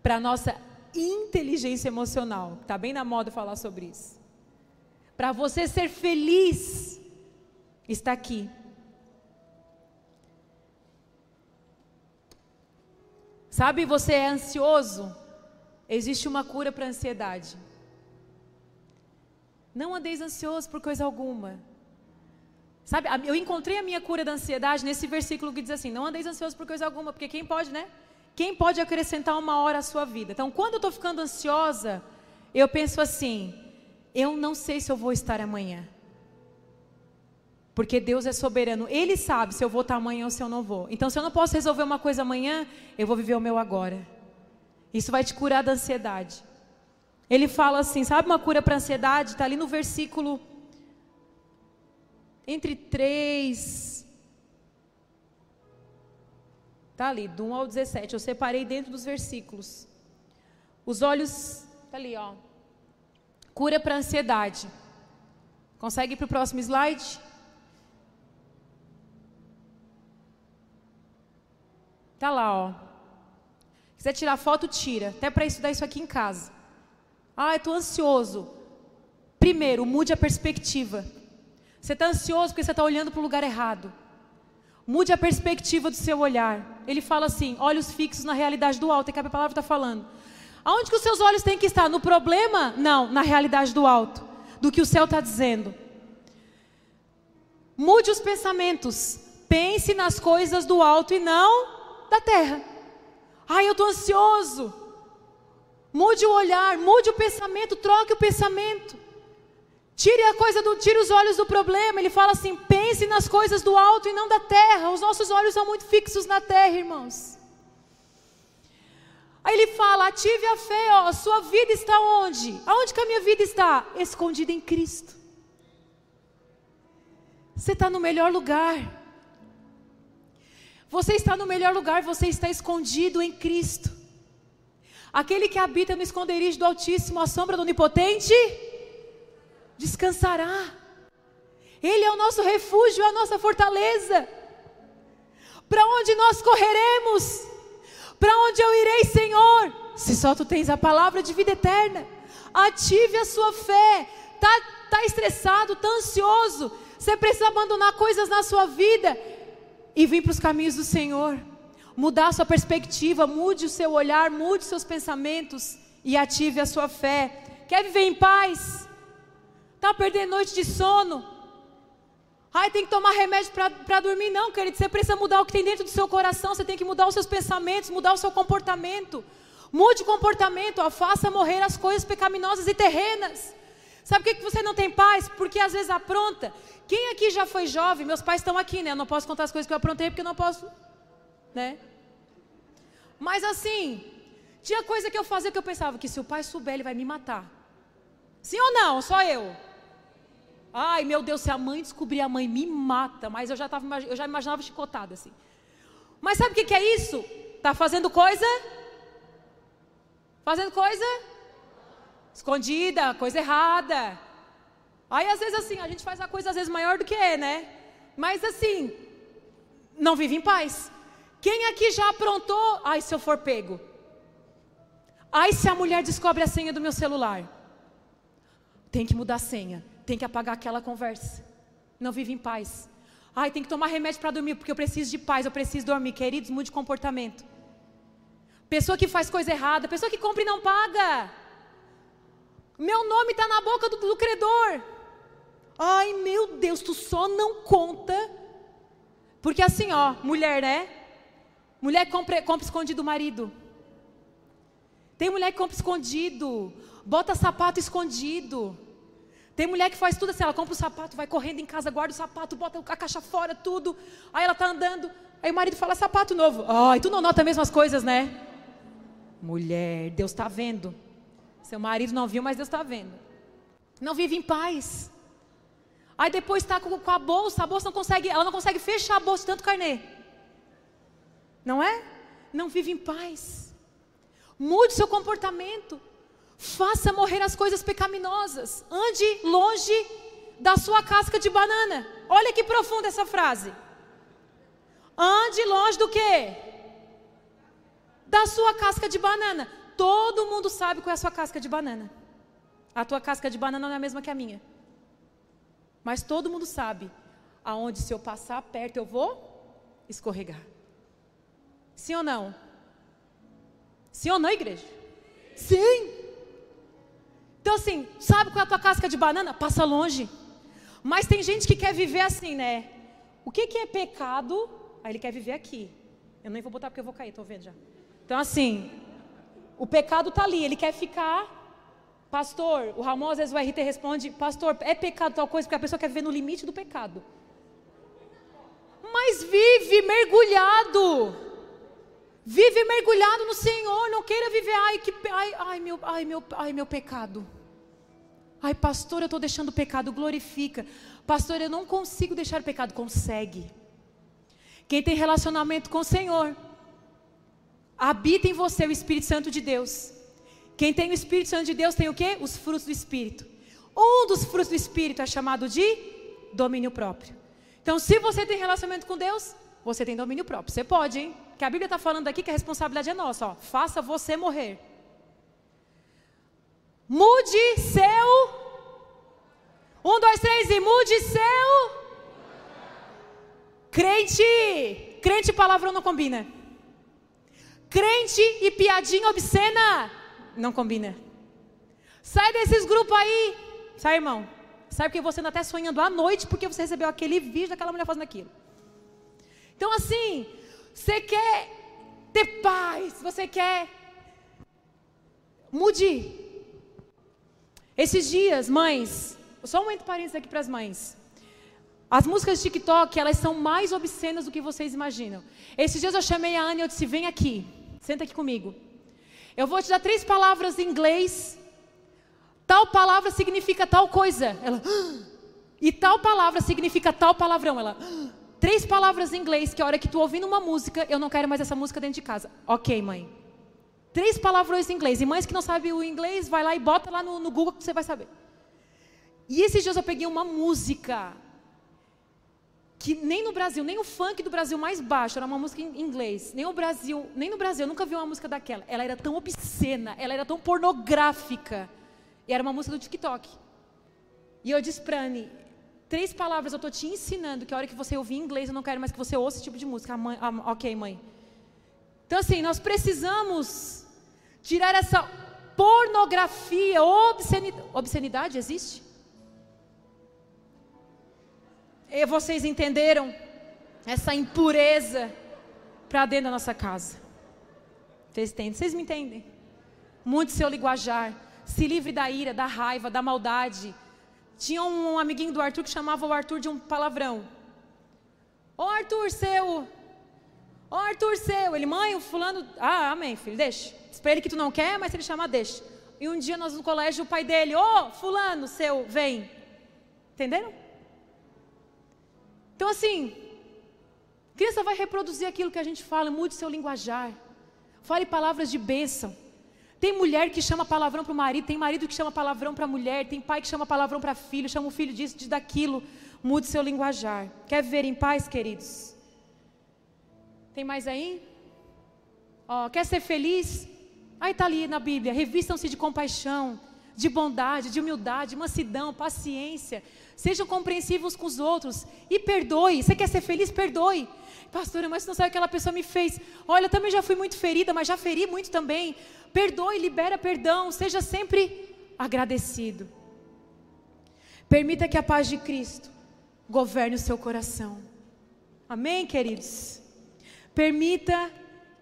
para nossa inteligência emocional, está bem na moda falar sobre isso. Para você ser feliz, está aqui. Sabe, você é ansioso? Existe uma cura para a ansiedade. Não andeis ansioso por coisa alguma. Sabe, eu encontrei a minha cura da ansiedade nesse versículo que diz assim: Não andeis ansioso por coisa alguma, porque quem pode, né? Quem pode acrescentar uma hora à sua vida? Então, quando eu estou ficando ansiosa, eu penso assim: Eu não sei se eu vou estar amanhã. Porque Deus é soberano, Ele sabe se eu vou estar amanhã ou se eu não vou. Então, se eu não posso resolver uma coisa amanhã, eu vou viver o meu agora. Isso vai te curar da ansiedade. Ele fala assim: sabe uma cura para ansiedade? Está ali no versículo entre 3. Está ali, do 1 ao 17. Eu separei dentro dos versículos. Os olhos. Está ali, ó. Cura para ansiedade. Consegue ir para o próximo slide? Está lá, ó. Quiser tirar foto, tira. Até para estudar isso aqui em casa. Ah, estou ansioso. Primeiro, mude a perspectiva. Você está ansioso porque você está olhando para o lugar errado. Mude a perspectiva do seu olhar. Ele fala assim: olhos fixos na realidade do alto, é que a palavra está falando. Aonde que os seus olhos têm que estar? No problema? Não, na realidade do alto, do que o céu está dizendo. Mude os pensamentos. Pense nas coisas do alto e não da terra. Ai, eu estou ansioso. Mude o olhar, mude o pensamento, troque o pensamento. Tire a coisa do, tire os olhos do problema. Ele fala assim: pense nas coisas do alto e não da terra. Os nossos olhos são muito fixos na terra, irmãos. Aí ele fala: ative a fé, ó, sua vida está onde? Aonde que a minha vida está? Escondida em Cristo. Você está no melhor lugar. Você está no melhor lugar, você está escondido em Cristo. Aquele que habita no esconderijo do Altíssimo, a sombra do Onipotente, descansará. Ele é o nosso refúgio, é a nossa fortaleza. Para onde nós correremos? Para onde eu irei, Senhor? Se só tu tens a palavra de vida eterna. Ative a sua fé. Tá, tá estressado, tá ansioso. Você precisa abandonar coisas na sua vida e vir para os caminhos do Senhor. Mudar a sua perspectiva, mude o seu olhar, mude seus pensamentos e ative a sua fé. Quer viver em paz? Está perdendo noite de sono. Ai, tem que tomar remédio para dormir. Não, querido, você precisa mudar o que tem dentro do seu coração. Você tem que mudar os seus pensamentos, mudar o seu comportamento. Mude o comportamento, ó, faça morrer as coisas pecaminosas e terrenas. Sabe por que você não tem paz? Porque às vezes apronta. Quem aqui já foi jovem? Meus pais estão aqui, né? Eu não posso contar as coisas que eu aprontei porque eu não posso, né? Mas assim, tinha coisa que eu fazia que eu pensava que se o pai souber, ele vai me matar. Sim ou não? Só eu. Ai, meu Deus, se a mãe descobrir, a mãe me mata. Mas eu já, tava, eu já imaginava chicotada assim. Mas sabe o que, que é isso? Tá fazendo coisa? Fazendo coisa? Escondida, coisa errada. Aí às vezes assim, a gente faz a coisa às vezes maior do que é, né? Mas assim, não vive em paz. Quem aqui já aprontou? Ai, se eu for pego. Ai, se a mulher descobre a senha do meu celular. Tem que mudar a senha tem que apagar aquela conversa. Não vive em paz. Ai, tem que tomar remédio para dormir, porque eu preciso de paz, eu preciso dormir. Queridos, mude comportamento. Pessoa que faz coisa errada, pessoa que compra e não paga. Meu nome está na boca do, do credor. Ai, meu Deus, tu só não conta. Porque assim, ó, mulher, né? Mulher compra, compra escondido o marido. Tem mulher que compra escondido, bota sapato escondido. Tem mulher que faz tudo assim, ela compra o sapato, vai correndo em casa, guarda o sapato, bota a caixa fora, tudo. Aí ela tá andando, aí o marido fala sapato novo. Ai, tu não nota mesmo as coisas, né? Mulher, Deus está vendo. Seu marido não viu, mas Deus está vendo. Não vive em paz. Aí depois está com, com, a bolsa, a bolsa não consegue, ela não consegue fechar a bolsa de tanto carnê. Não é? Não vive em paz. Mude seu comportamento. Faça morrer as coisas pecaminosas. Ande longe da sua casca de banana. Olha que profunda essa frase. Ande longe do quê? Da sua casca de banana. Todo mundo sabe qual é a sua casca de banana. A tua casca de banana não é a mesma que a minha. Mas todo mundo sabe aonde se eu passar perto eu vou escorregar. Sim ou não? Sim ou não, igreja? Sim. Então, assim, sabe qual é a tua casca de banana? Passa longe. Mas tem gente que quer viver assim, né? O que, que é pecado? Aí ele quer viver aqui. Eu nem vou botar porque eu vou cair, estou vendo já. Então, assim, o pecado está ali, ele quer ficar. Pastor, o Ramon às vezes o RT responde: Pastor, é pecado tal coisa, porque a pessoa quer viver no limite do pecado. Mas vive mergulhado. Vive mergulhado no Senhor, não queira viver, ai, que, ai, ai, meu, ai, meu, ai, meu pecado. Ai, pastor, eu estou deixando o pecado, glorifica. Pastor, eu não consigo deixar o pecado, consegue. Quem tem relacionamento com o Senhor, habita em você o Espírito Santo de Deus. Quem tem o Espírito Santo de Deus tem o quê? Os frutos do Espírito. Um dos frutos do Espírito é chamado de domínio próprio. Então, se você tem relacionamento com Deus, você tem domínio próprio. Você pode, hein? Que a Bíblia está falando aqui que a responsabilidade é nossa. Ó. Faça você morrer. Mude seu. Um, dois, três e mude seu. Crente. Crente e palavrão não combina. Crente e piadinha obscena não combina. Sai desses grupos aí. Sai, irmão. Sai porque você ainda está sonhando à noite porque você recebeu aquele vídeo daquela mulher fazendo aquilo. Então, assim, você quer ter paz, você quer. Mude. Esses dias, mães, só um momento parênteses aqui para as mães. As músicas de TikTok, elas são mais obscenas do que vocês imaginam. Esses dias eu chamei a Ana e eu disse: vem aqui, senta aqui comigo. Eu vou te dar três palavras em inglês. Tal palavra significa tal coisa. Ela, ah! e tal palavra significa tal palavrão. Ela, ah! três palavras em inglês que a hora que tu ouvindo uma música, eu não quero mais essa música dentro de casa. Ok, mãe. Três palavrões em inglês. E mães que não sabem o inglês, vai lá e bota lá no, no Google que você vai saber. E esses dias eu peguei uma música que nem no Brasil, nem o funk do Brasil mais baixo, era uma música em inglês. Nem o Brasil, nem no Brasil, eu nunca vi uma música daquela. Ela era tão obscena, ela era tão pornográfica. E era uma música do TikTok. E eu disse pra Anne, três palavras eu estou te ensinando que a hora que você ouvir inglês, eu não quero mais que você ouça esse tipo de música. A mãe, a, ok, mãe. Então assim, nós precisamos tirar essa pornografia, obscenidade. Obscenidade existe? E vocês entenderam essa impureza para dentro da nossa casa? Vocês entendem? Vocês me entendem? Muito seu linguajar. Se livre da ira, da raiva, da maldade. Tinha um amiguinho do Arthur que chamava o Arthur de um palavrão. Ô Arthur, seu. Ô Arthur, seu. Ele, mãe, o fulano. Ah, amém, filho, deixa. Espera ele que tu não quer, mas se ele chamar, deixa. E um dia nós no colégio, o pai dele, ô, oh, fulano, seu, vem. Entenderam? Então assim, criança vai reproduzir aquilo que a gente fala, mude seu linguajar. Fale palavras de bênção. Tem mulher que chama palavrão para o marido, tem marido que chama palavrão para a mulher, tem pai que chama palavrão para filho, chama o filho disso, de daquilo. Mude seu linguajar. Quer viver em paz, queridos? Tem mais aí? Ó, quer ser feliz? Aí está ali na Bíblia: revistam-se de compaixão, de bondade, de humildade, mansidão, paciência. Sejam compreensivos com os outros e perdoe. Você quer ser feliz? Perdoe. Pastora, mas você não sabe o que aquela pessoa me fez. Olha, eu também já fui muito ferida, mas já feri muito também. Perdoe, libera perdão. Seja sempre agradecido. Permita que a paz de Cristo governe o seu coração. Amém, queridos? Permita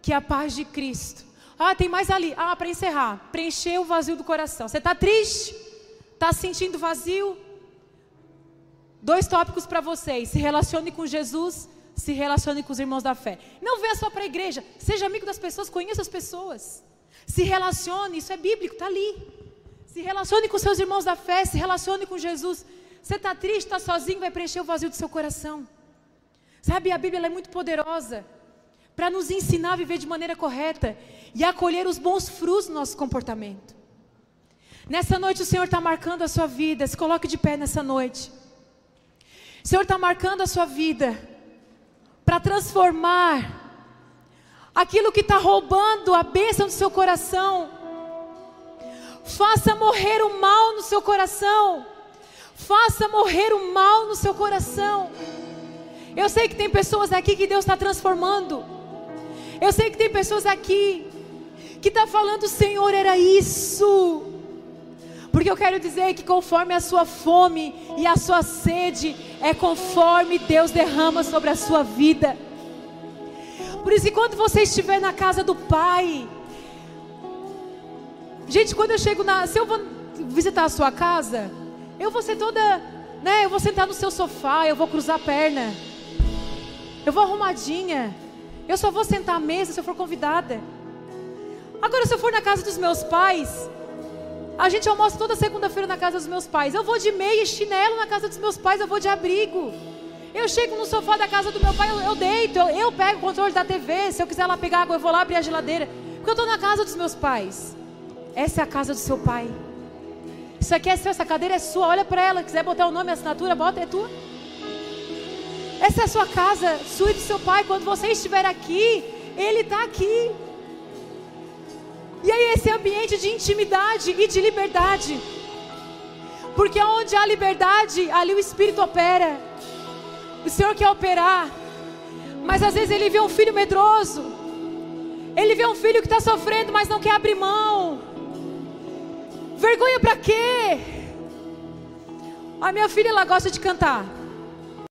que a paz de Cristo ah, tem mais ali. Ah, para encerrar, preencher o vazio do coração. Você está triste? Está se sentindo vazio? Dois tópicos para vocês: se relacione com Jesus, se relacione com os irmãos da fé. Não venha só para a igreja, seja amigo das pessoas, conheça as pessoas. Se relacione, isso é bíblico, está ali. Se relacione com seus irmãos da fé, se relacione com Jesus. Você está triste, está sozinho, vai preencher o vazio do seu coração. Sabe, a Bíblia é muito poderosa para nos ensinar a viver de maneira correta e acolher os bons frutos do nosso comportamento. Nessa noite o Senhor está marcando a sua vida, se coloque de pé nessa noite. O Senhor está marcando a sua vida para transformar aquilo que está roubando a bênção do seu coração. Faça morrer o mal no seu coração. Faça morrer o mal no seu coração. Eu sei que tem pessoas aqui que Deus está transformando. Eu sei que tem pessoas aqui que está falando, Senhor, era isso. Porque eu quero dizer que conforme a sua fome e a sua sede, é conforme Deus derrama sobre a sua vida. Por isso quando você estiver na casa do Pai, gente, quando eu chego na, se eu vou visitar a sua casa, eu vou ser toda, né? Eu vou sentar no seu sofá, eu vou cruzar a perna, eu vou arrumadinha, eu só vou sentar à mesa se eu for convidada. Agora, se eu for na casa dos meus pais, a gente almoça toda segunda-feira na casa dos meus pais. Eu vou de meia e chinelo na casa dos meus pais, eu vou de abrigo. Eu chego no sofá da casa do meu pai, eu, eu deito, eu, eu, pego o controle da TV. Se eu quiser lá pegar água, eu vou lá abrir a geladeira. Porque eu estou na casa dos meus pais. Essa é a casa do seu pai. Isso aqui é seu, essa cadeira é sua. Olha para ela, quiser botar o nome e assinatura, bota, é tua. Essa é a sua casa, sua e do seu pai. Quando você estiver aqui, ele está aqui. E aí, esse ambiente de intimidade e de liberdade. Porque onde há liberdade, ali o Espírito opera. O Senhor quer operar. Mas às vezes ele vê um filho medroso. Ele vê um filho que está sofrendo, mas não quer abrir mão. Vergonha para quê? A minha filha ela gosta de cantar.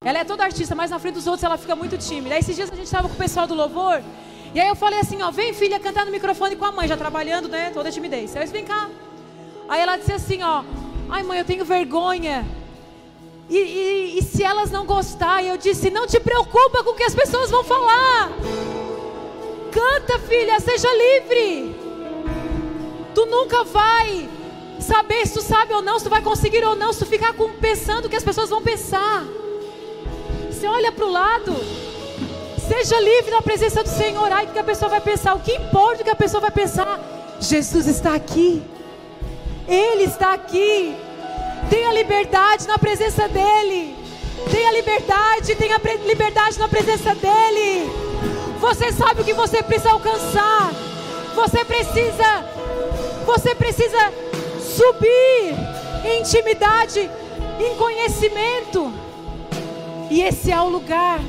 Ela é toda artista, mas na frente dos outros ela fica muito tímida. Aí esses dias a gente estava com o pessoal do louvor. E aí eu falei assim, ó, vem filha cantar no microfone com a mãe, já trabalhando, né? Toda timidez. Aí eu disse, vem cá. Aí ela disse assim, ó, ai mãe, eu tenho vergonha. E, e, e se elas não gostarem, eu disse: não te preocupa com o que as pessoas vão falar. Canta, filha, seja livre. Tu nunca vai saber se tu sabe ou não, se tu vai conseguir ou não, se tu ficar pensando o que as pessoas vão pensar. Olha para o lado, seja livre na presença do Senhor. Ai, o que a pessoa vai pensar? O que importa o que a pessoa vai pensar? Jesus está aqui, Ele está aqui. Tenha liberdade na presença dEle. Tenha liberdade, tenha liberdade na presença dEle. Você sabe o que você precisa alcançar. Você precisa, você precisa subir em intimidade, em conhecimento. E esse é o lugar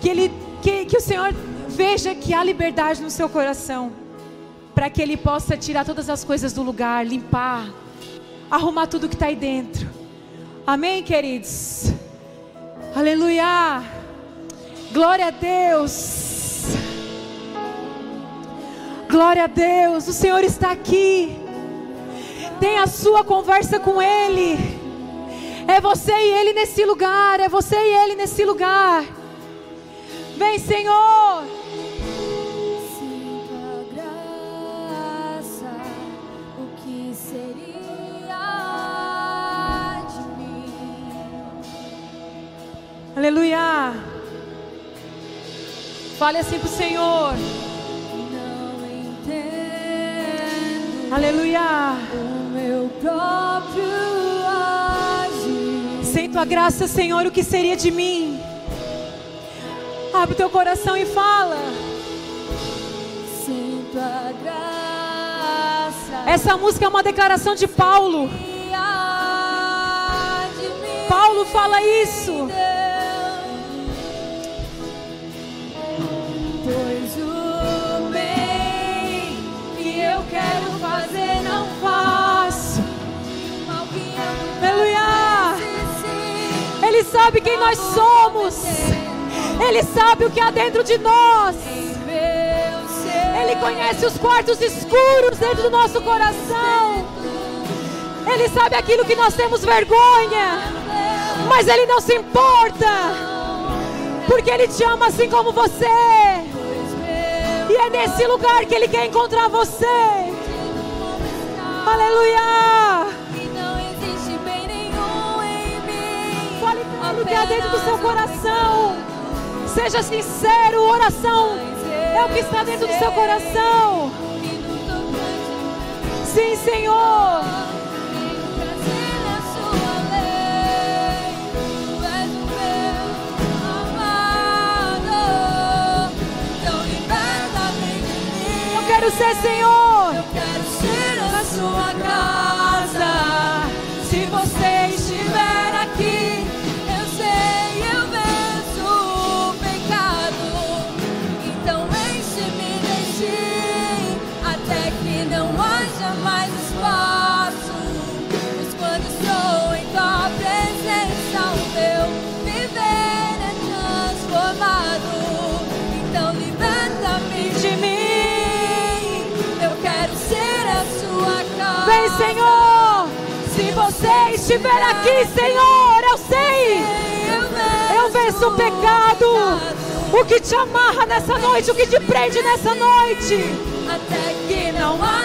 que, ele, que, que o Senhor veja que há liberdade no seu coração, para que Ele possa tirar todas as coisas do lugar, limpar arrumar tudo que está aí dentro. Amém, queridos? Aleluia! Glória a Deus! Glória a Deus! O Senhor está aqui. Tenha a sua conversa com Ele. É você e Ele nesse lugar. É você e Ele nesse lugar. Vem, Senhor. Aleluia. Fale assim para o Senhor. Não entendo. Aleluia. O meu próprio tua graça, Senhor, o que seria de mim? Abre teu coração e fala. Sem tua graça. Essa música é uma declaração de Paulo. Paulo fala isso. Sabe quem nós somos. Ele sabe o que há dentro de nós. Ele conhece os quartos escuros dentro do nosso coração. Ele sabe aquilo que nós temos vergonha. Mas Ele não se importa, porque Ele te ama assim como você. E é nesse lugar que Ele quer encontrar você. Aleluia! O que há dentro do seu coração. Seja sincero, oração é o que está dentro do seu coração. Sim, Senhor. Eu quero ser Senhor. Eu quero ser a sua casa. Senhor. Se você estiver aqui, Senhor, eu sei. Eu venço o pecado. O que te amarra nessa noite, o que te prende nessa noite. Até que não haja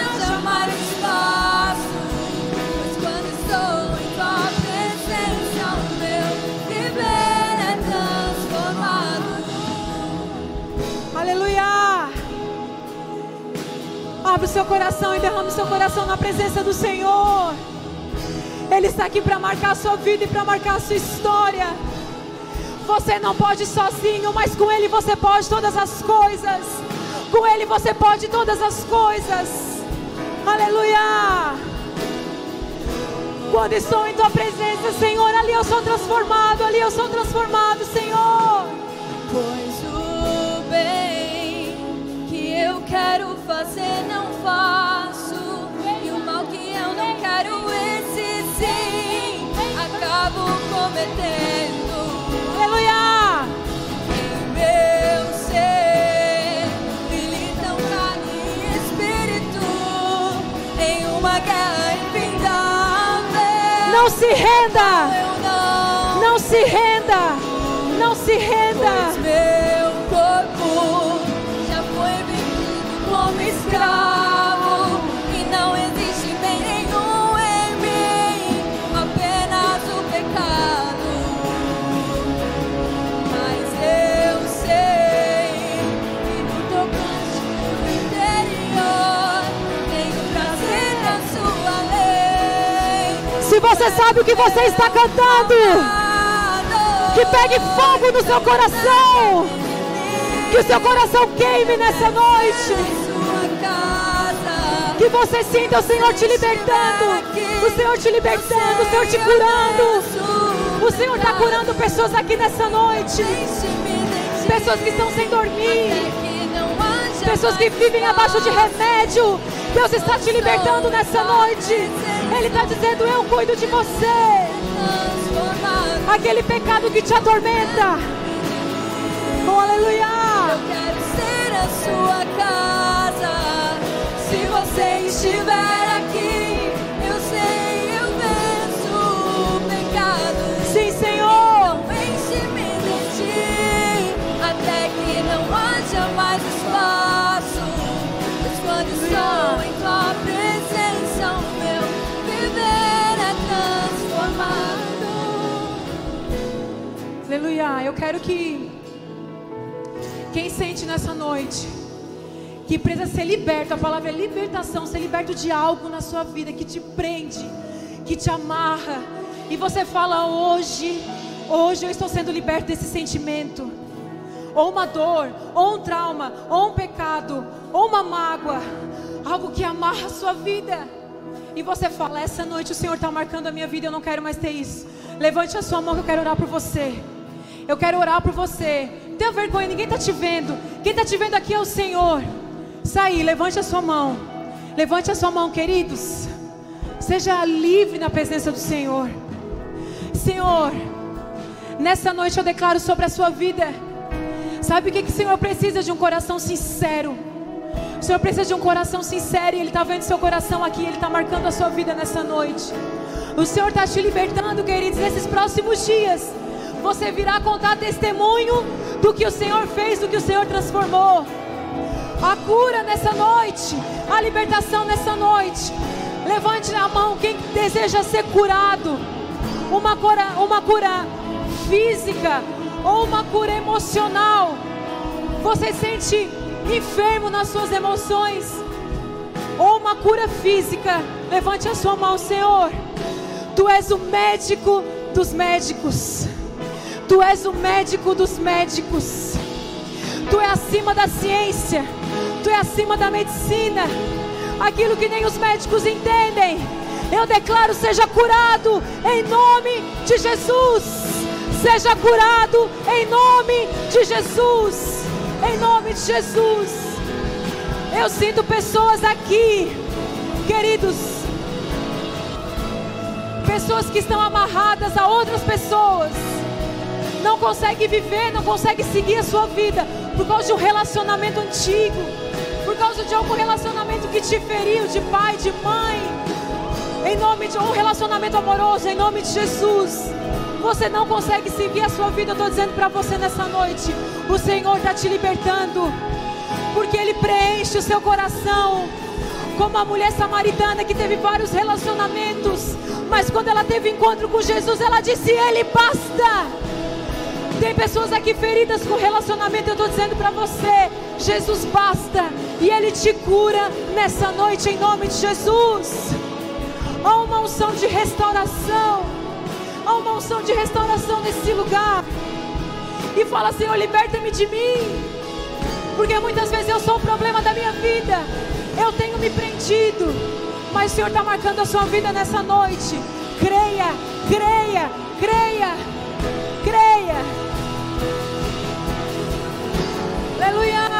Abre o seu coração e derrame o seu coração na presença do Senhor. Ele está aqui para marcar a sua vida e para marcar a sua história. Você não pode sozinho, mas com Ele você pode todas as coisas. Com Ele você pode todas as coisas. Aleluia. Quando estou em Tua presença, Senhor, ali eu sou transformado, ali eu sou transformado, Senhor. Pois o quero fazer não faço. E o mal que eu não quero, esse sim, acabo cometendo. Aleluia. Em meu ser militam carne e espírito em uma guerra infindável. Não se renda. Não, Não se renda. Não se renda. Você sabe o que você está cantando, que pegue fogo no seu coração. Que o seu coração queime nessa noite. Que você sinta o Senhor te libertando. O Senhor te libertando, o Senhor te curando. O Senhor está curando pessoas aqui nessa noite. Pessoas que estão sem dormir. Pessoas que vivem abaixo de remédio. Deus está te libertando nessa noite. Ele está dizendo: Eu cuido de você. Aquele pecado que te atormenta. Oh, aleluia. Eu quero ser a sua casa. Se você estiver aqui, Aleluia. Eu quero que quem sente nessa noite que precisa ser liberto, a palavra é libertação, ser liberto de algo na sua vida que te prende, que te amarra, e você fala hoje, hoje eu estou sendo liberto desse sentimento, ou uma dor, ou um trauma, ou um pecado, ou uma mágoa, algo que amarra a sua vida. E você fala, essa noite o Senhor está marcando a minha vida, eu não quero mais ter isso. Levante a sua mão que eu quero orar por você. Eu quero orar por você. Tenha vergonha, ninguém está te vendo. Quem está te vendo aqui é o Senhor. Sai, levante a sua mão. Levante a sua mão, queridos. Seja livre na presença do Senhor. Senhor, nessa noite eu declaro sobre a sua vida. Sabe o que, que o Senhor precisa de um coração sincero? O Senhor precisa de um coração sincero e Ele está vendo seu coração aqui, Ele está marcando a sua vida nessa noite. O Senhor está te libertando, queridos, nesses próximos dias. Você virá contar testemunho do que o Senhor fez, do que o Senhor transformou. A cura nessa noite, a libertação nessa noite. Levante a mão quem deseja ser curado. Uma cura, uma cura física ou uma cura emocional. Você sente enfermo nas suas emoções ou uma cura física. Levante a sua mão, Senhor. Tu és o médico dos médicos. Tu és o médico dos médicos. Tu é acima da ciência. Tu é acima da medicina. Aquilo que nem os médicos entendem. Eu declaro: seja curado em nome de Jesus. Seja curado em nome de Jesus. Em nome de Jesus. Eu sinto pessoas aqui, queridos. Pessoas que estão amarradas a outras pessoas não consegue viver, não consegue seguir a sua vida por causa de um relacionamento antigo, por causa de algum relacionamento que te feriu, de pai, de mãe, em nome de um relacionamento amoroso, em nome de Jesus. Você não consegue seguir a sua vida, eu estou dizendo para você nessa noite. O Senhor está te libertando, porque Ele preenche o seu coração. Como a mulher samaritana que teve vários relacionamentos, mas quando ela teve encontro com Jesus, ela disse: Ele basta. Tem pessoas aqui feridas com relacionamento. Eu estou dizendo para você: Jesus basta e Ele te cura nessa noite em nome de Jesus. Há uma unção de restauração. Há uma unção de restauração nesse lugar. E fala, Senhor, liberta-me de mim. Porque muitas vezes eu sou o problema da minha vida. Eu tenho me prendido. Mas o Senhor está marcando a sua vida nessa noite. Creia, creia, creia, creia. Aleluia.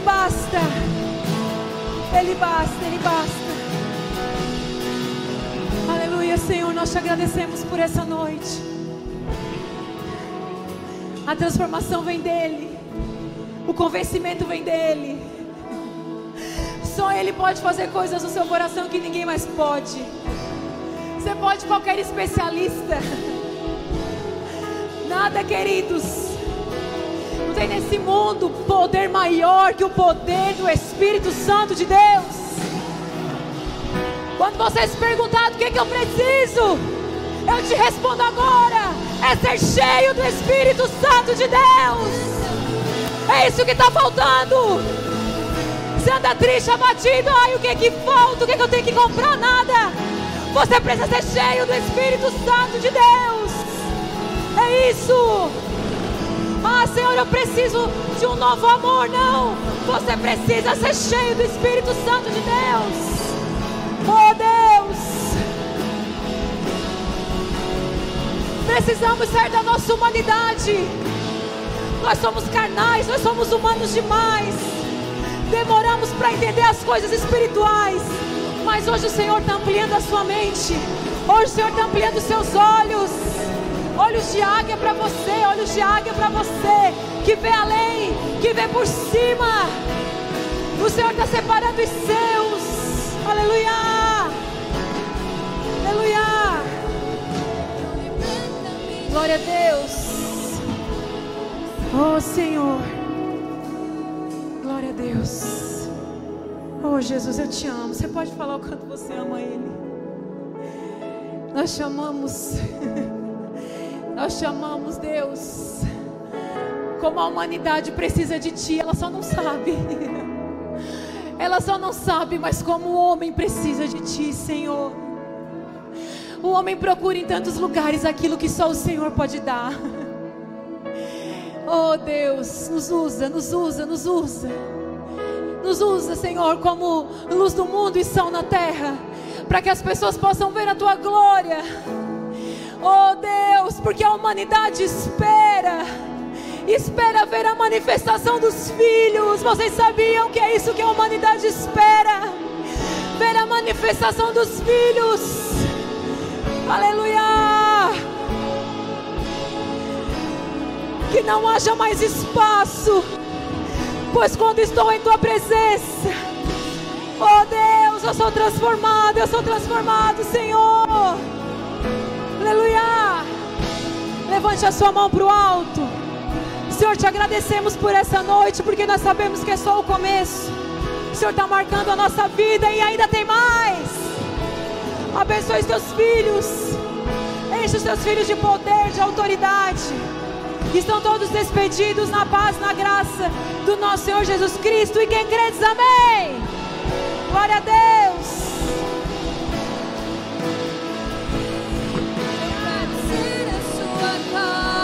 Ele basta. Ele basta, Ele basta. Aleluia, Senhor, nós te agradecemos por essa noite. A transformação vem dEle. O convencimento vem dEle. Só Ele pode fazer coisas no seu coração que ninguém mais pode. Você pode qualquer especialista. Nada, queridos. Tem nesse mundo poder maior que o poder do Espírito Santo de Deus. Quando você se perguntar que, que eu preciso, eu te respondo agora: é ser cheio do Espírito Santo de Deus. É isso que está faltando. Você anda triste, abatido, ai, o que que falta? O que, que eu tenho que comprar? Nada. Você precisa ser cheio do Espírito Santo de Deus. É isso. Ah, Senhor, eu preciso de um novo amor. Não. Você precisa ser cheio do Espírito Santo de Deus. Oh, Deus. Precisamos sair da nossa humanidade. Nós somos carnais, nós somos humanos demais. Demoramos para entender as coisas espirituais. Mas hoje o Senhor está ampliando a sua mente. Hoje o Senhor está ampliando os seus olhos. Olhos de águia para você, olhos de águia para você. Que vê além, que vê por cima. O Senhor está separando os seus. Aleluia. Aleluia. Glória a Deus. Oh Senhor. Glória a Deus. Oh Jesus, eu te amo. Você pode falar o quanto você ama Ele. Nós chamamos. Nós chamamos Deus. Como a humanidade precisa de Ti, ela só não sabe. Ela só não sabe, mas como o homem precisa de Ti, Senhor. O homem procura em tantos lugares aquilo que só o Senhor pode dar. Oh Deus, nos usa, nos usa, nos usa. Nos usa, Senhor, como luz do mundo e sal na terra, para que as pessoas possam ver a tua glória. Oh Deus, porque a humanidade espera, espera ver a manifestação dos filhos. Vocês sabiam que é isso que a humanidade espera? Ver a manifestação dos filhos. Aleluia! Que não haja mais espaço, pois quando estou em tua presença, oh Deus, eu sou transformado, eu sou transformado, Senhor. Aleluia! Levante a sua mão para o alto. Senhor, te agradecemos por essa noite, porque nós sabemos que é só o começo. O Senhor está marcando a nossa vida e ainda tem mais. Abençoe os teus filhos. Enche os teus filhos de poder, de autoridade. Estão todos despedidos na paz, na graça do nosso Senhor Jesus Cristo. E quem crê diz amém. Glória a Deus. overcome.